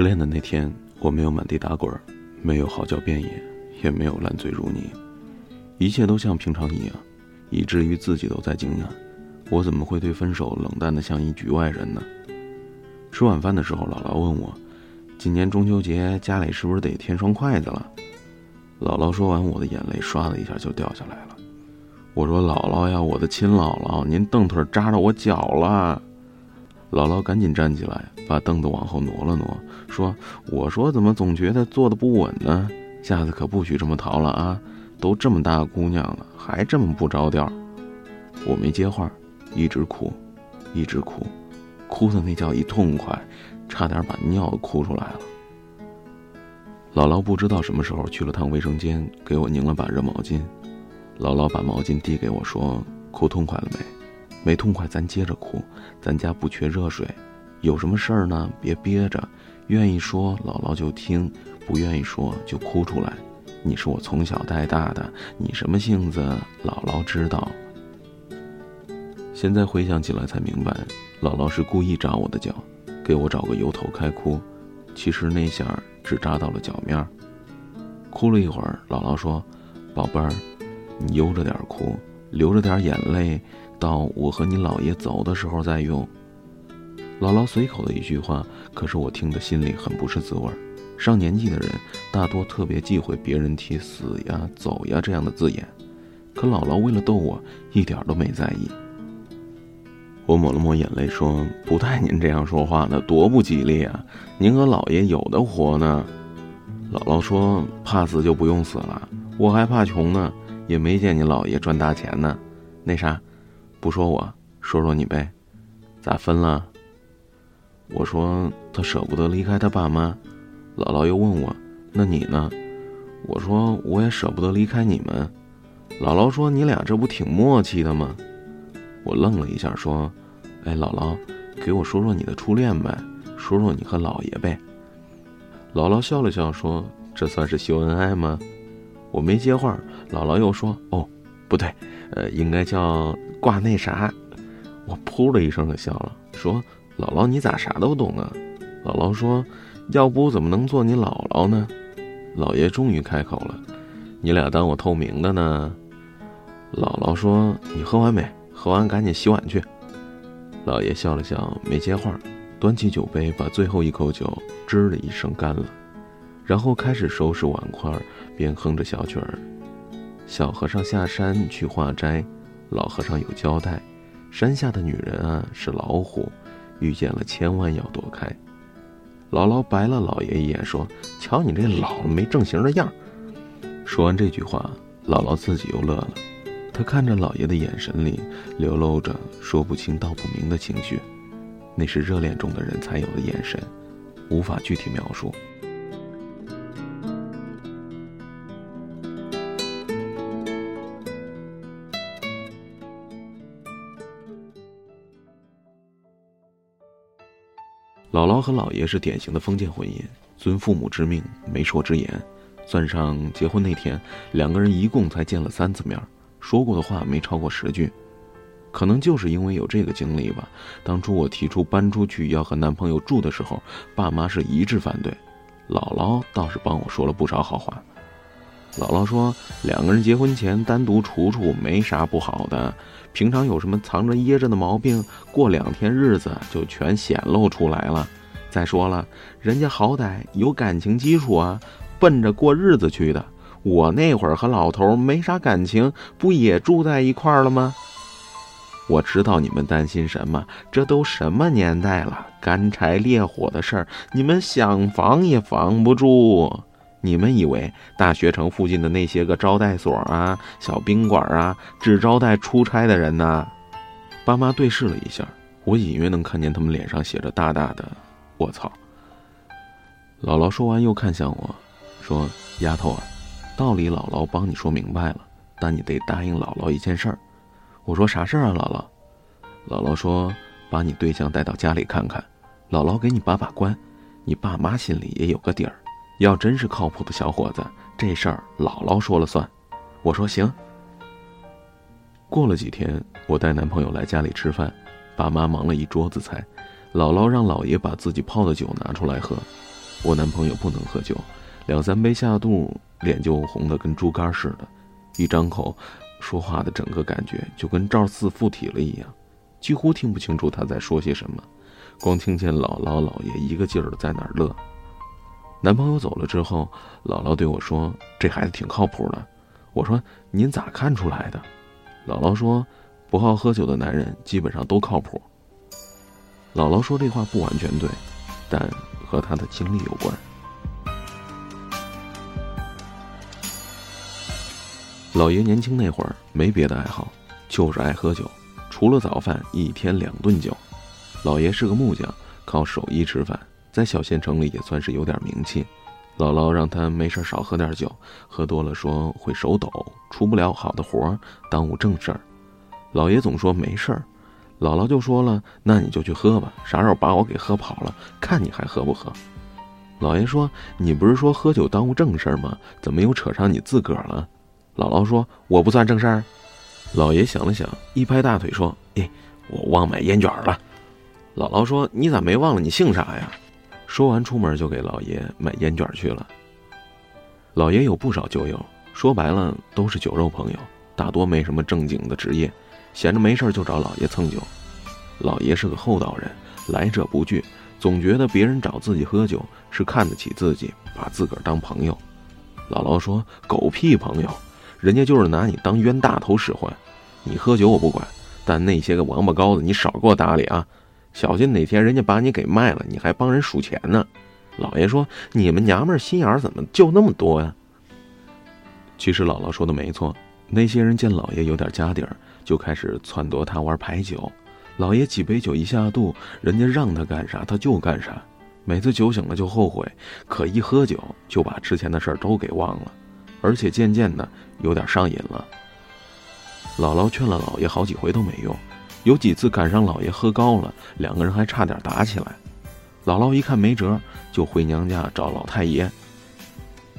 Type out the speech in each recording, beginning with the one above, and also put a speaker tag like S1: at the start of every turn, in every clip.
S1: 失恋的那天，我没有满地打滚，没有嚎叫遍野，也没有烂醉如泥，一切都像平常一样，以至于自己都在惊讶：我怎么会对分手冷淡的像一局外人呢？吃晚饭的时候，姥姥问我：“今年中秋节家里是不是得添双筷子了？”姥姥说完，我的眼泪唰的一下就掉下来了。我说：“姥姥呀，我的亲姥姥，您蹬腿扎着我脚了。”姥姥赶紧站起来，把凳子往后挪了挪，说：“我说怎么总觉得坐的不稳呢？下次可不许这么淘了啊！都这么大姑娘了，还这么不着调。”我没接话，一直哭，一直哭，哭的那叫一痛快，差点把尿都哭出来了。姥姥不知道什么时候去了趟卫生间，给我拧了把热毛巾。姥姥把毛巾递给我，说：“哭痛快了没？”没痛快，咱接着哭。咱家不缺热水，有什么事儿呢？别憋着，愿意说姥姥就听，不愿意说就哭出来。你是我从小带大的，你什么性子，姥姥知道。现在回想起来才明白，姥姥是故意扎我的脚，给我找个由头开哭。其实那下只扎到了脚面。哭了一会儿，姥姥说：“宝贝儿，你悠着点哭，流着点眼泪。”到我和你姥爷走的时候再用。姥姥随口的一句话，可是我听得心里很不是滋味儿。上年纪的人大多特别忌讳别人提“死呀”“走呀”这样的字眼，可姥姥为了逗我，一点都没在意。我抹了抹眼泪说：“不带您这样说话的，多不吉利啊！您和姥爷有的活呢。”姥姥说：“怕死就不用死了，我还怕穷呢，也没见你姥爷赚大钱呢。那啥。”不说我，说说你呗，咋分了？我说他舍不得离开他爸妈。姥姥又问我，那你呢？我说我也舍不得离开你们。姥姥说你俩这不挺默契的吗？我愣了一下，说，哎，姥姥，给我说说你的初恋呗，说说你和姥爷呗。姥姥笑了笑说，这算是秀恩爱吗？我没接话。姥姥又说，哦，不对，呃，应该叫。挂那啥，我噗的一声就笑了，说：“姥姥，你咋啥都懂啊？”姥姥说：“要不怎么能做你姥姥呢？”姥爷终于开口了：“你俩当我透明的呢？”姥姥说：“你喝完没？喝完赶紧洗碗去。”姥爷笑了笑，没接话，端起酒杯，把最后一口酒吱的一声干了，然后开始收拾碗筷，边哼着小曲儿：“小和尚下山去化斋。”老和尚有交代，山下的女人啊是老虎，遇见了千万要躲开。姥姥白了老爷一眼，说：“瞧你这老了没正形的样。”说完这句话，姥姥自己又乐了。她看着老爷的眼神里流露着说不清道不明的情绪，那是热恋中的人才有的眼神，无法具体描述。姥和姥爷是典型的封建婚姻，遵父母之命，媒妁之言。算上结婚那天，两个人一共才见了三次面，说过的话没超过十句。可能就是因为有这个经历吧。当初我提出搬出去要和男朋友住的时候，爸妈是一致反对，姥姥倒是帮我说了不少好话。姥姥说，两个人结婚前单独处处没啥不好的。平常有什么藏着掖着的毛病，过两天日子就全显露出来了。再说了，人家好歹有感情基础啊，奔着过日子去的。我那会儿和老头没啥感情，不也住在一块儿了吗？我知道你们担心什么，这都什么年代了，干柴烈火的事儿，你们想防也防不住。你们以为大学城附近的那些个招待所啊、小宾馆啊，只招待出差的人呢？爸妈对视了一下，我隐约能看见他们脸上写着大大的“我操”。姥姥说完又看向我，说：“丫头啊，道理姥姥帮你说明白了，但你得答应姥姥一件事儿。”我说：“啥事儿啊，姥姥？”姥姥说：“把你对象带到家里看看，姥姥给你把把关，你爸妈心里也有个底儿。”要真是靠谱的小伙子，这事儿姥姥说了算。我说行。过了几天，我带男朋友来家里吃饭，爸妈忙了一桌子菜，姥姥让姥爷把自己泡的酒拿出来喝。我男朋友不能喝酒，两三杯下肚，脸就红得跟猪肝似的，一张口，说话的整个感觉就跟赵四附体了一样，几乎听不清楚他在说些什么，光听见姥姥姥爷一个劲儿的在那儿乐。男朋友走了之后，姥姥对我说：“这孩子挺靠谱的。”我说：“您咋看出来的？”姥姥说：“不好喝酒的男人基本上都靠谱。”姥姥说这话不完全对，但和她的经历有关。老爷年轻那会儿没别的爱好，就是爱喝酒，除了早饭一天两顿酒。老爷是个木匠，靠手艺吃饭，在小县城里也算是有点名气。姥姥让他没事少喝点酒，喝多了说会手抖，出不了好的活，耽误正事儿。老爷总说没事儿，姥姥就说了：“那你就去喝吧，啥时候把我给喝跑了，看你还喝不喝。”老爷说：“你不是说喝酒耽误正事儿吗？怎么又扯上你自个儿了？”姥姥说：“我不算正事儿。”老爷想了想，一拍大腿说：“哎，我忘买烟卷了。”姥姥说：“你咋没忘了？你姓啥呀？”说完，出门就给老爷买烟卷去了。老爷有不少酒友，说白了都是酒肉朋友，大多没什么正经的职业，闲着没事就找老爷蹭酒。老爷是个厚道人，来者不拒，总觉得别人找自己喝酒是看得起自己，把自个儿当朋友。姥姥说：“狗屁朋友，人家就是拿你当冤大头使唤。你喝酒我不管，但那些个王八羔子你少给我搭理啊！”小心哪天人家把你给卖了，你还帮人数钱呢。老爷说：“你们娘们心眼怎么就那么多呀？”其实姥姥说的没错，那些人见老爷有点家底儿，就开始撺掇他玩牌九。老爷几杯酒一下肚，人家让他干啥他就干啥，每次酒醒了就后悔，可一喝酒就把之前的事儿都给忘了，而且渐渐的有点上瘾了。姥姥劝了老爷好几回都没用。有几次赶上老爷喝高了，两个人还差点打起来。姥姥一看没辙，就回娘家找老太爷。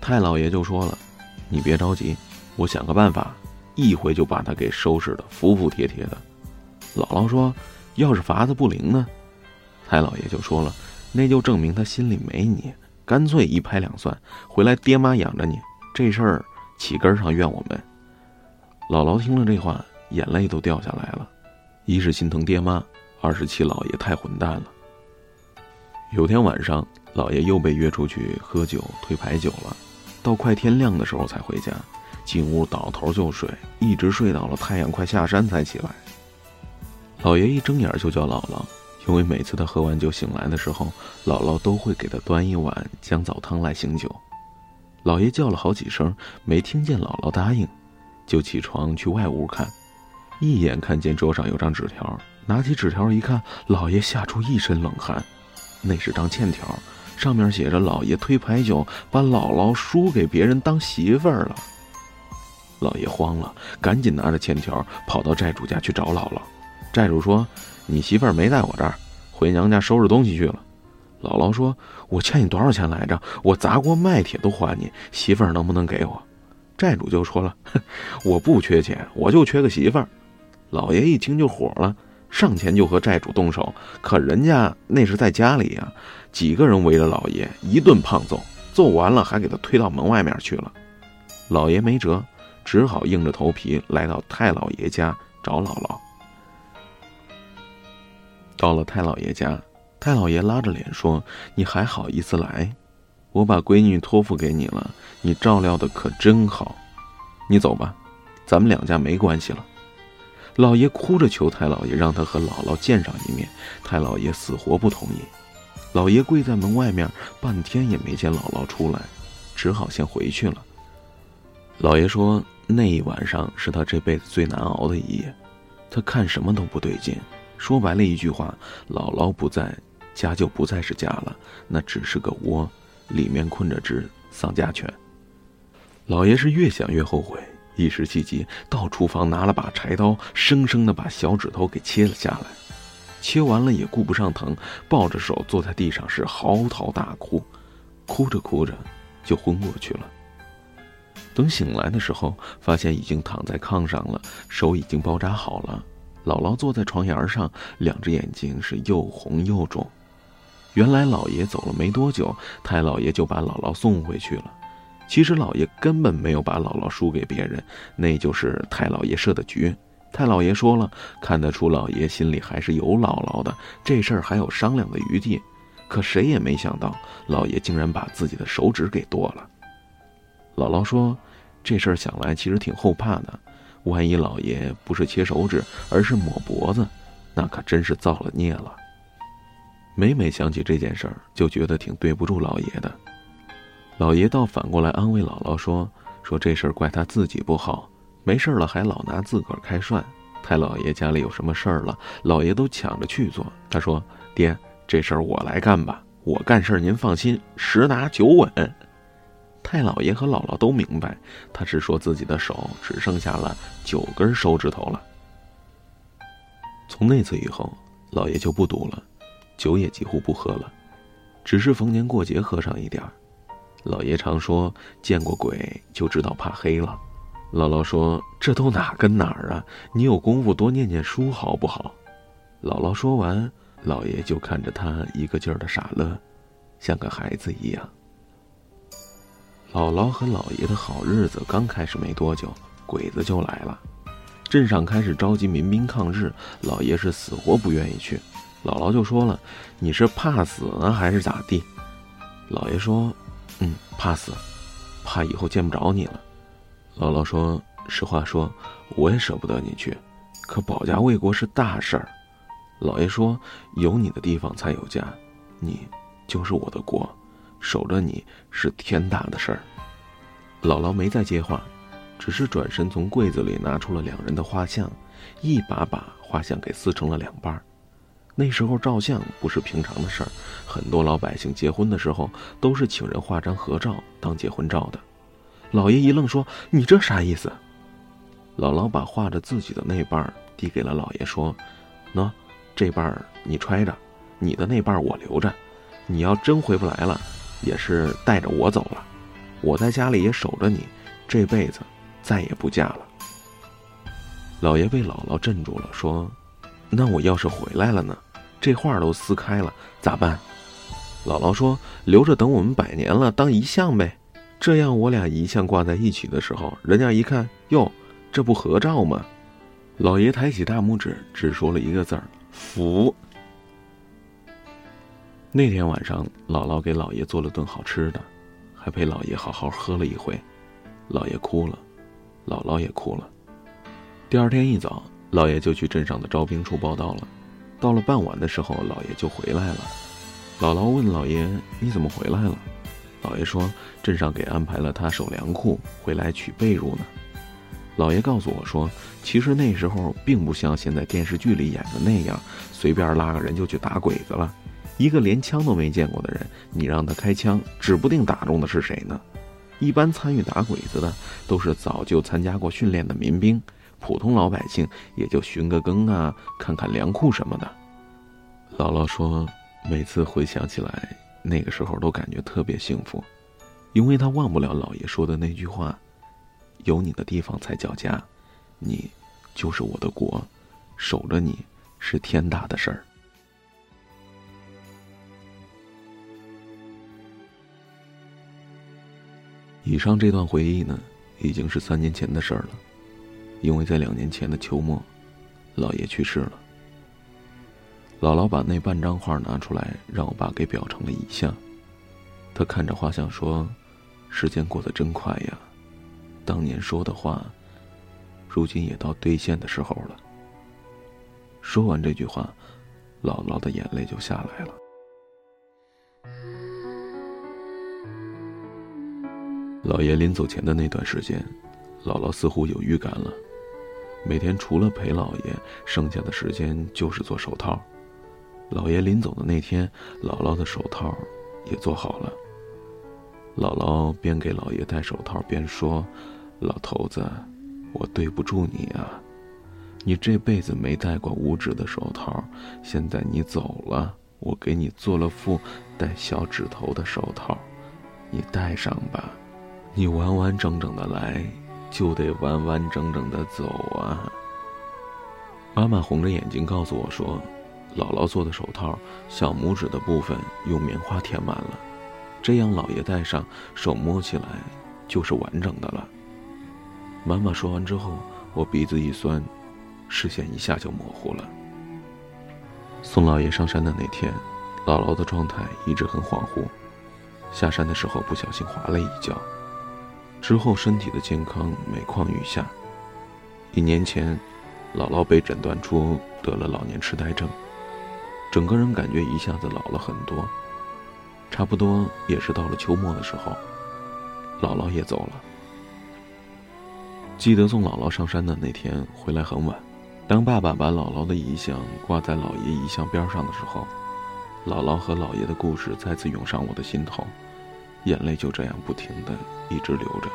S1: 太老爷就说了：“你别着急，我想个办法，一回就把他给收拾的服服帖帖的。”姥姥说：“要是法子不灵呢？”太老爷就说了：“那就证明他心里没你，干脆一拍两算，回来爹妈养着你，这事儿起根上怨我们。”姥姥听了这话，眼泪都掉下来了。一是心疼爹妈，二是气老爷太混蛋了。有天晚上，老爷又被约出去喝酒推牌九了，到快天亮的时候才回家，进屋倒头就睡，一直睡到了太阳快下山才起来。老爷一睁眼就叫姥姥，因为每次他喝完酒醒来的时候，姥姥都会给他端一碗姜枣汤来醒酒。老爷叫了好几声，没听见姥姥答应，就起床去外屋看。一眼看见桌上有张纸条，拿起纸条一看，老爷吓出一身冷汗。那是张欠条，上面写着：“老爷推牌九，把姥姥输给别人当媳妇儿了。”老爷慌了，赶紧拿着欠条跑到债主家去找姥姥。债主说：“你媳妇儿没在我这儿，回娘家收拾东西去了。”姥姥说：“我欠你多少钱来着？我砸锅卖铁都还你，媳妇儿能不能给我？”债主就说了：“哼，我不缺钱，我就缺个媳妇儿。”老爷一听就火了，上前就和债主动手。可人家那是在家里呀，几个人围着老爷一顿胖揍，揍完了还给他推到门外面去了。老爷没辙，只好硬着头皮来到太老爷家找姥姥。到了太老爷家，太老爷拉着脸说：“你还好意思来？我把闺女托付给你了，你照料的可真好。你走吧，咱们两家没关系了。”老爷哭着求太老爷让他和姥姥见上一面，太老爷死活不同意。老爷跪在门外面半天也没见姥姥出来，只好先回去了。老爷说那一晚上是他这辈子最难熬的一夜，他看什么都不对劲。说白了一句话，姥姥不在家就不再是家了，那只是个窝，里面困着只丧家犬。老爷是越想越后悔。一时气急，到厨房拿了把柴刀，生生的把小指头给切了下来。切完了也顾不上疼，抱着手坐在地上是嚎啕大哭，哭着哭着就昏过去了。等醒来的时候，发现已经躺在炕上了，手已经包扎好了。姥姥坐在床沿上，两只眼睛是又红又肿。原来老爷走了没多久，太老爷就把姥姥送回去了。其实老爷根本没有把姥姥输给别人，那就是太老爷设的局。太老爷说了，看得出老爷心里还是有姥姥的，这事儿还有商量的余地。可谁也没想到，老爷竟然把自己的手指给剁了。姥姥说：“这事儿想来其实挺后怕的，万一老爷不是切手指，而是抹脖子，那可真是造了孽了。”每每想起这件事儿，就觉得挺对不住老爷的。老爷倒反过来安慰姥姥说：“说这事儿怪他自己不好，没事了还老拿自个儿开涮。太老爷家里有什么事儿了，老爷都抢着去做。他说：‘爹，这事儿我来干吧，我干事儿您放心，十拿九稳。’太老爷和姥姥都明白，他是说自己的手只剩下了九根手指头了。从那次以后，老爷就不赌了。”酒也几乎不喝了，只是逢年过节喝上一点儿。老爷常说见过鬼就知道怕黑了。姥姥说这都哪跟哪儿啊？你有功夫多念念书好不好？姥姥说完，老爷就看着他一个劲儿的傻乐，像个孩子一样。姥姥和姥爷的好日子刚开始没多久，鬼子就来了。镇上开始召集民兵抗日，姥爷是死活不愿意去。姥姥就说了：“你是怕死呢，还是咋地？”姥爷说：“嗯，怕死，怕以后见不着你了。”姥姥说：“实话说，我也舍不得你去，可保家卫国是大事儿。”姥爷说：“有你的地方才有家，你就是我的国，守着你是天大的事儿。”姥姥没再接话，只是转身从柜子里拿出了两人的画像，一把把画像给撕成了两半儿。那时候照相不是平常的事儿，很多老百姓结婚的时候都是请人画张合照当结婚照的。老爷一愣，说：“你这啥意思？”姥姥把画着自己的那半儿递给了老爷，说：“喏，这半儿你揣着，你的那半儿我留着。你要真回不来了，也是带着我走了。我在家里也守着你，这辈子再也不嫁了。”老爷被姥姥镇住了，说。那我要是回来了呢？这画都撕开了，咋办？姥姥说：“留着等我们百年了当遗像呗。这样我俩遗像挂在一起的时候，人家一看，哟，这不合照吗？”老爷抬起大拇指，只说了一个字儿：“福。”那天晚上，姥姥给老爷做了顿好吃的，还陪老爷好好喝了一回。老爷哭了，姥姥也哭了。第二天一早。老爷就去镇上的招兵处报道了，到了傍晚的时候，老爷就回来了。姥姥问老爷：“你怎么回来了？”老爷说：“镇上给安排了他守粮库，回来取被褥呢。”老爷告诉我说：“其实那时候并不像现在电视剧里演的那样，随便拉个人就去打鬼子了。一个连枪都没见过的人，你让他开枪，指不定打中的是谁呢。一般参与打鬼子的，都是早就参加过训练的民兵。”普通老百姓也就巡个更啊，看看粮库什么的。姥姥说，每次回想起来，那个时候都感觉特别幸福，因为她忘不了姥爷说的那句话：“有你的地方才叫家，你就是我的国，守着你是天大的事儿。”以上这段回忆呢，已经是三年前的事儿了。因为在两年前的秋末，姥爷去世了。姥姥把那半张画拿出来，让我爸给裱成了遗像。他看着画像说：“时间过得真快呀，当年说的话，如今也到兑现的时候了。”说完这句话，姥姥的眼泪就下来了。姥爷临走前的那段时间，姥姥似乎有预感了。每天除了陪老爷，剩下的时间就是做手套。老爷临走的那天，姥姥的手套也做好了。姥姥边给老爷戴手套边说：“老头子，我对不住你啊！你这辈子没戴过五指的手套，现在你走了，我给你做了副带小指头的手套，你戴上吧。你完完整整的来。”就得完完整整的走啊！妈妈红着眼睛告诉我说：“姥姥做的手套小拇指的部分用棉花填满了，这样姥爷戴上手摸起来就是完整的了。妈妈说完之后，我鼻子一酸，视线一下就模糊了。送姥爷上山的那天，姥姥的状态一直很恍惚，下山的时候不小心滑了一跤，之后身体的健康每况愈下。一年前，姥姥被诊断出得了老年痴呆症，整个人感觉一下子老了很多。差不多也是到了秋末的时候，姥姥也走了。记得送姥姥上山的那天回来很晚，当爸爸把姥姥的遗像挂在姥爷遗像边上的时候，姥姥和姥爷的故事再次涌上我的心头，眼泪就这样不停的一直流着。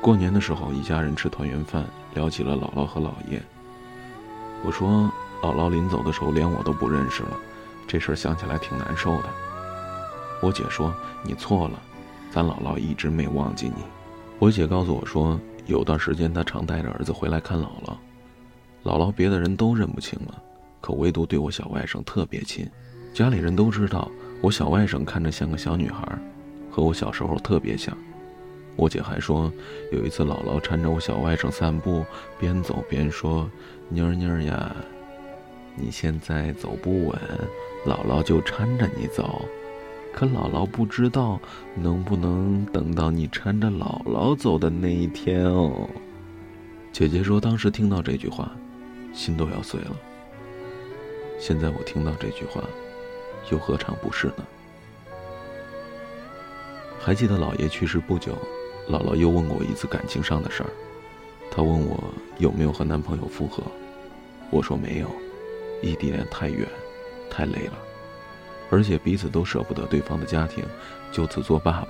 S1: 过年的时候，一家人吃团圆饭，聊起了姥姥和姥爷。我说，姥姥临走的时候连我都不认识了，这事儿想起来挺难受的。我姐说你错了，咱姥姥一直没忘记你。我姐告诉我说，有段时间她常带着儿子回来看姥姥，姥姥别的人都认不清了，可唯独对我小外甥特别亲。家里人都知道，我小外甥看着像个小女孩，和我小时候特别像。我姐还说，有一次姥姥搀着我小外甥散步，边走边说：“妮儿妮儿呀，你现在走不稳，姥姥就搀着你走。可姥姥不知道能不能等到你搀着姥姥走的那一天哦。”姐姐说，当时听到这句话，心都要碎了。现在我听到这句话，又何尝不是呢？还记得姥爷去世不久。姥姥又问过我一次感情上的事儿，她问我有没有和男朋友复合，我说没有，异地恋太远，太累了，而且彼此都舍不得对方的家庭，就此做爸爸。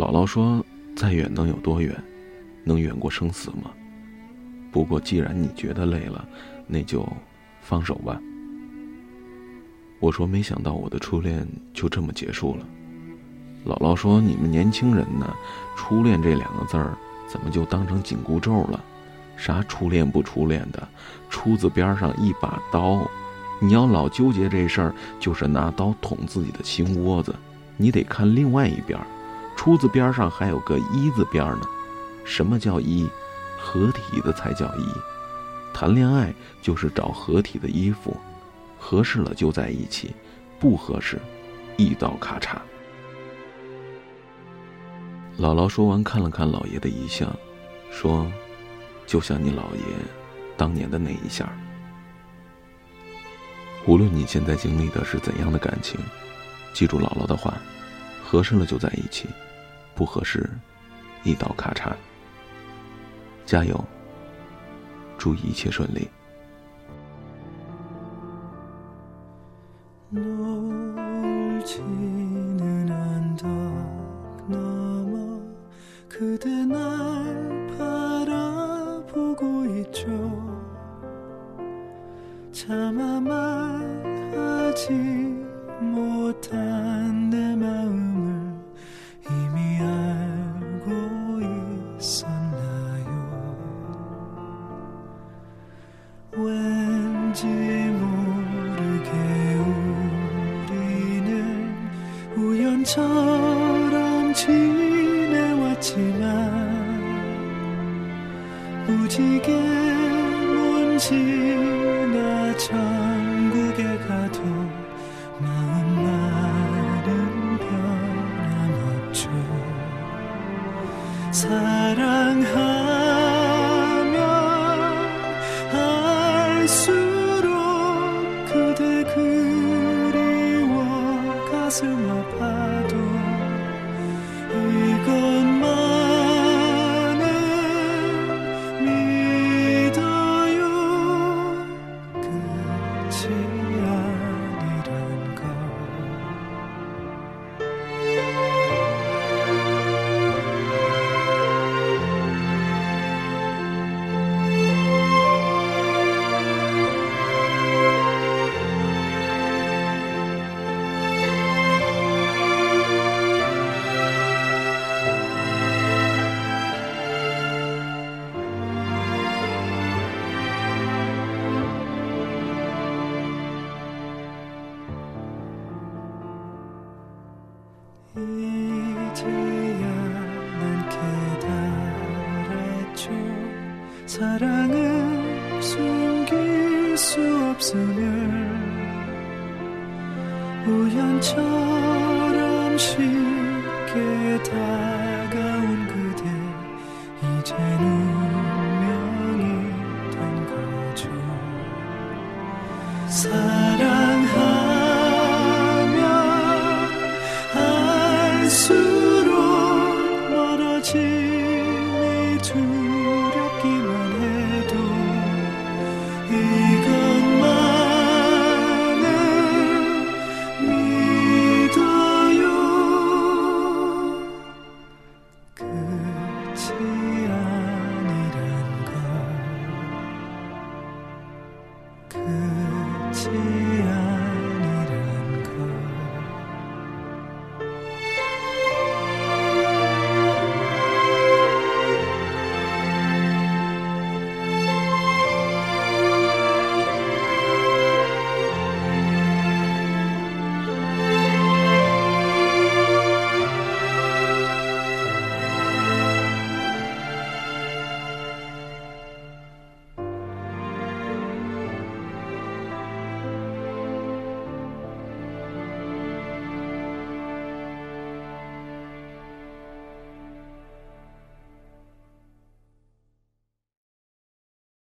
S1: 姥姥说：“再远能有多远？能远过生死吗？不过既然你觉得累了，那就放手吧。”我说：“没想到我的初恋就这么结束了。”姥姥说：“你们年轻人呢，初恋这两个字儿，怎么就当成紧箍咒了？啥初恋不初恋的？出字边上一把刀，你要老纠结这事儿，就是拿刀捅自己的心窝子。你得看另外一边，出字边上还有个一字边呢。什么叫一？合体的才叫一。谈恋爱就是找合体的衣服，合适了就在一起，不合适，一刀咔嚓。”姥姥说完，看了看老爷的遗像，说：“就像你姥爷当年的那一下。无论你现在经历的是怎样的感情，记住姥姥的话，合适了就在一起，不合适，一刀咔嚓。加油，祝一切顺利。”
S2: 쉽게 다가온 그대 이제는 운명이 된 거죠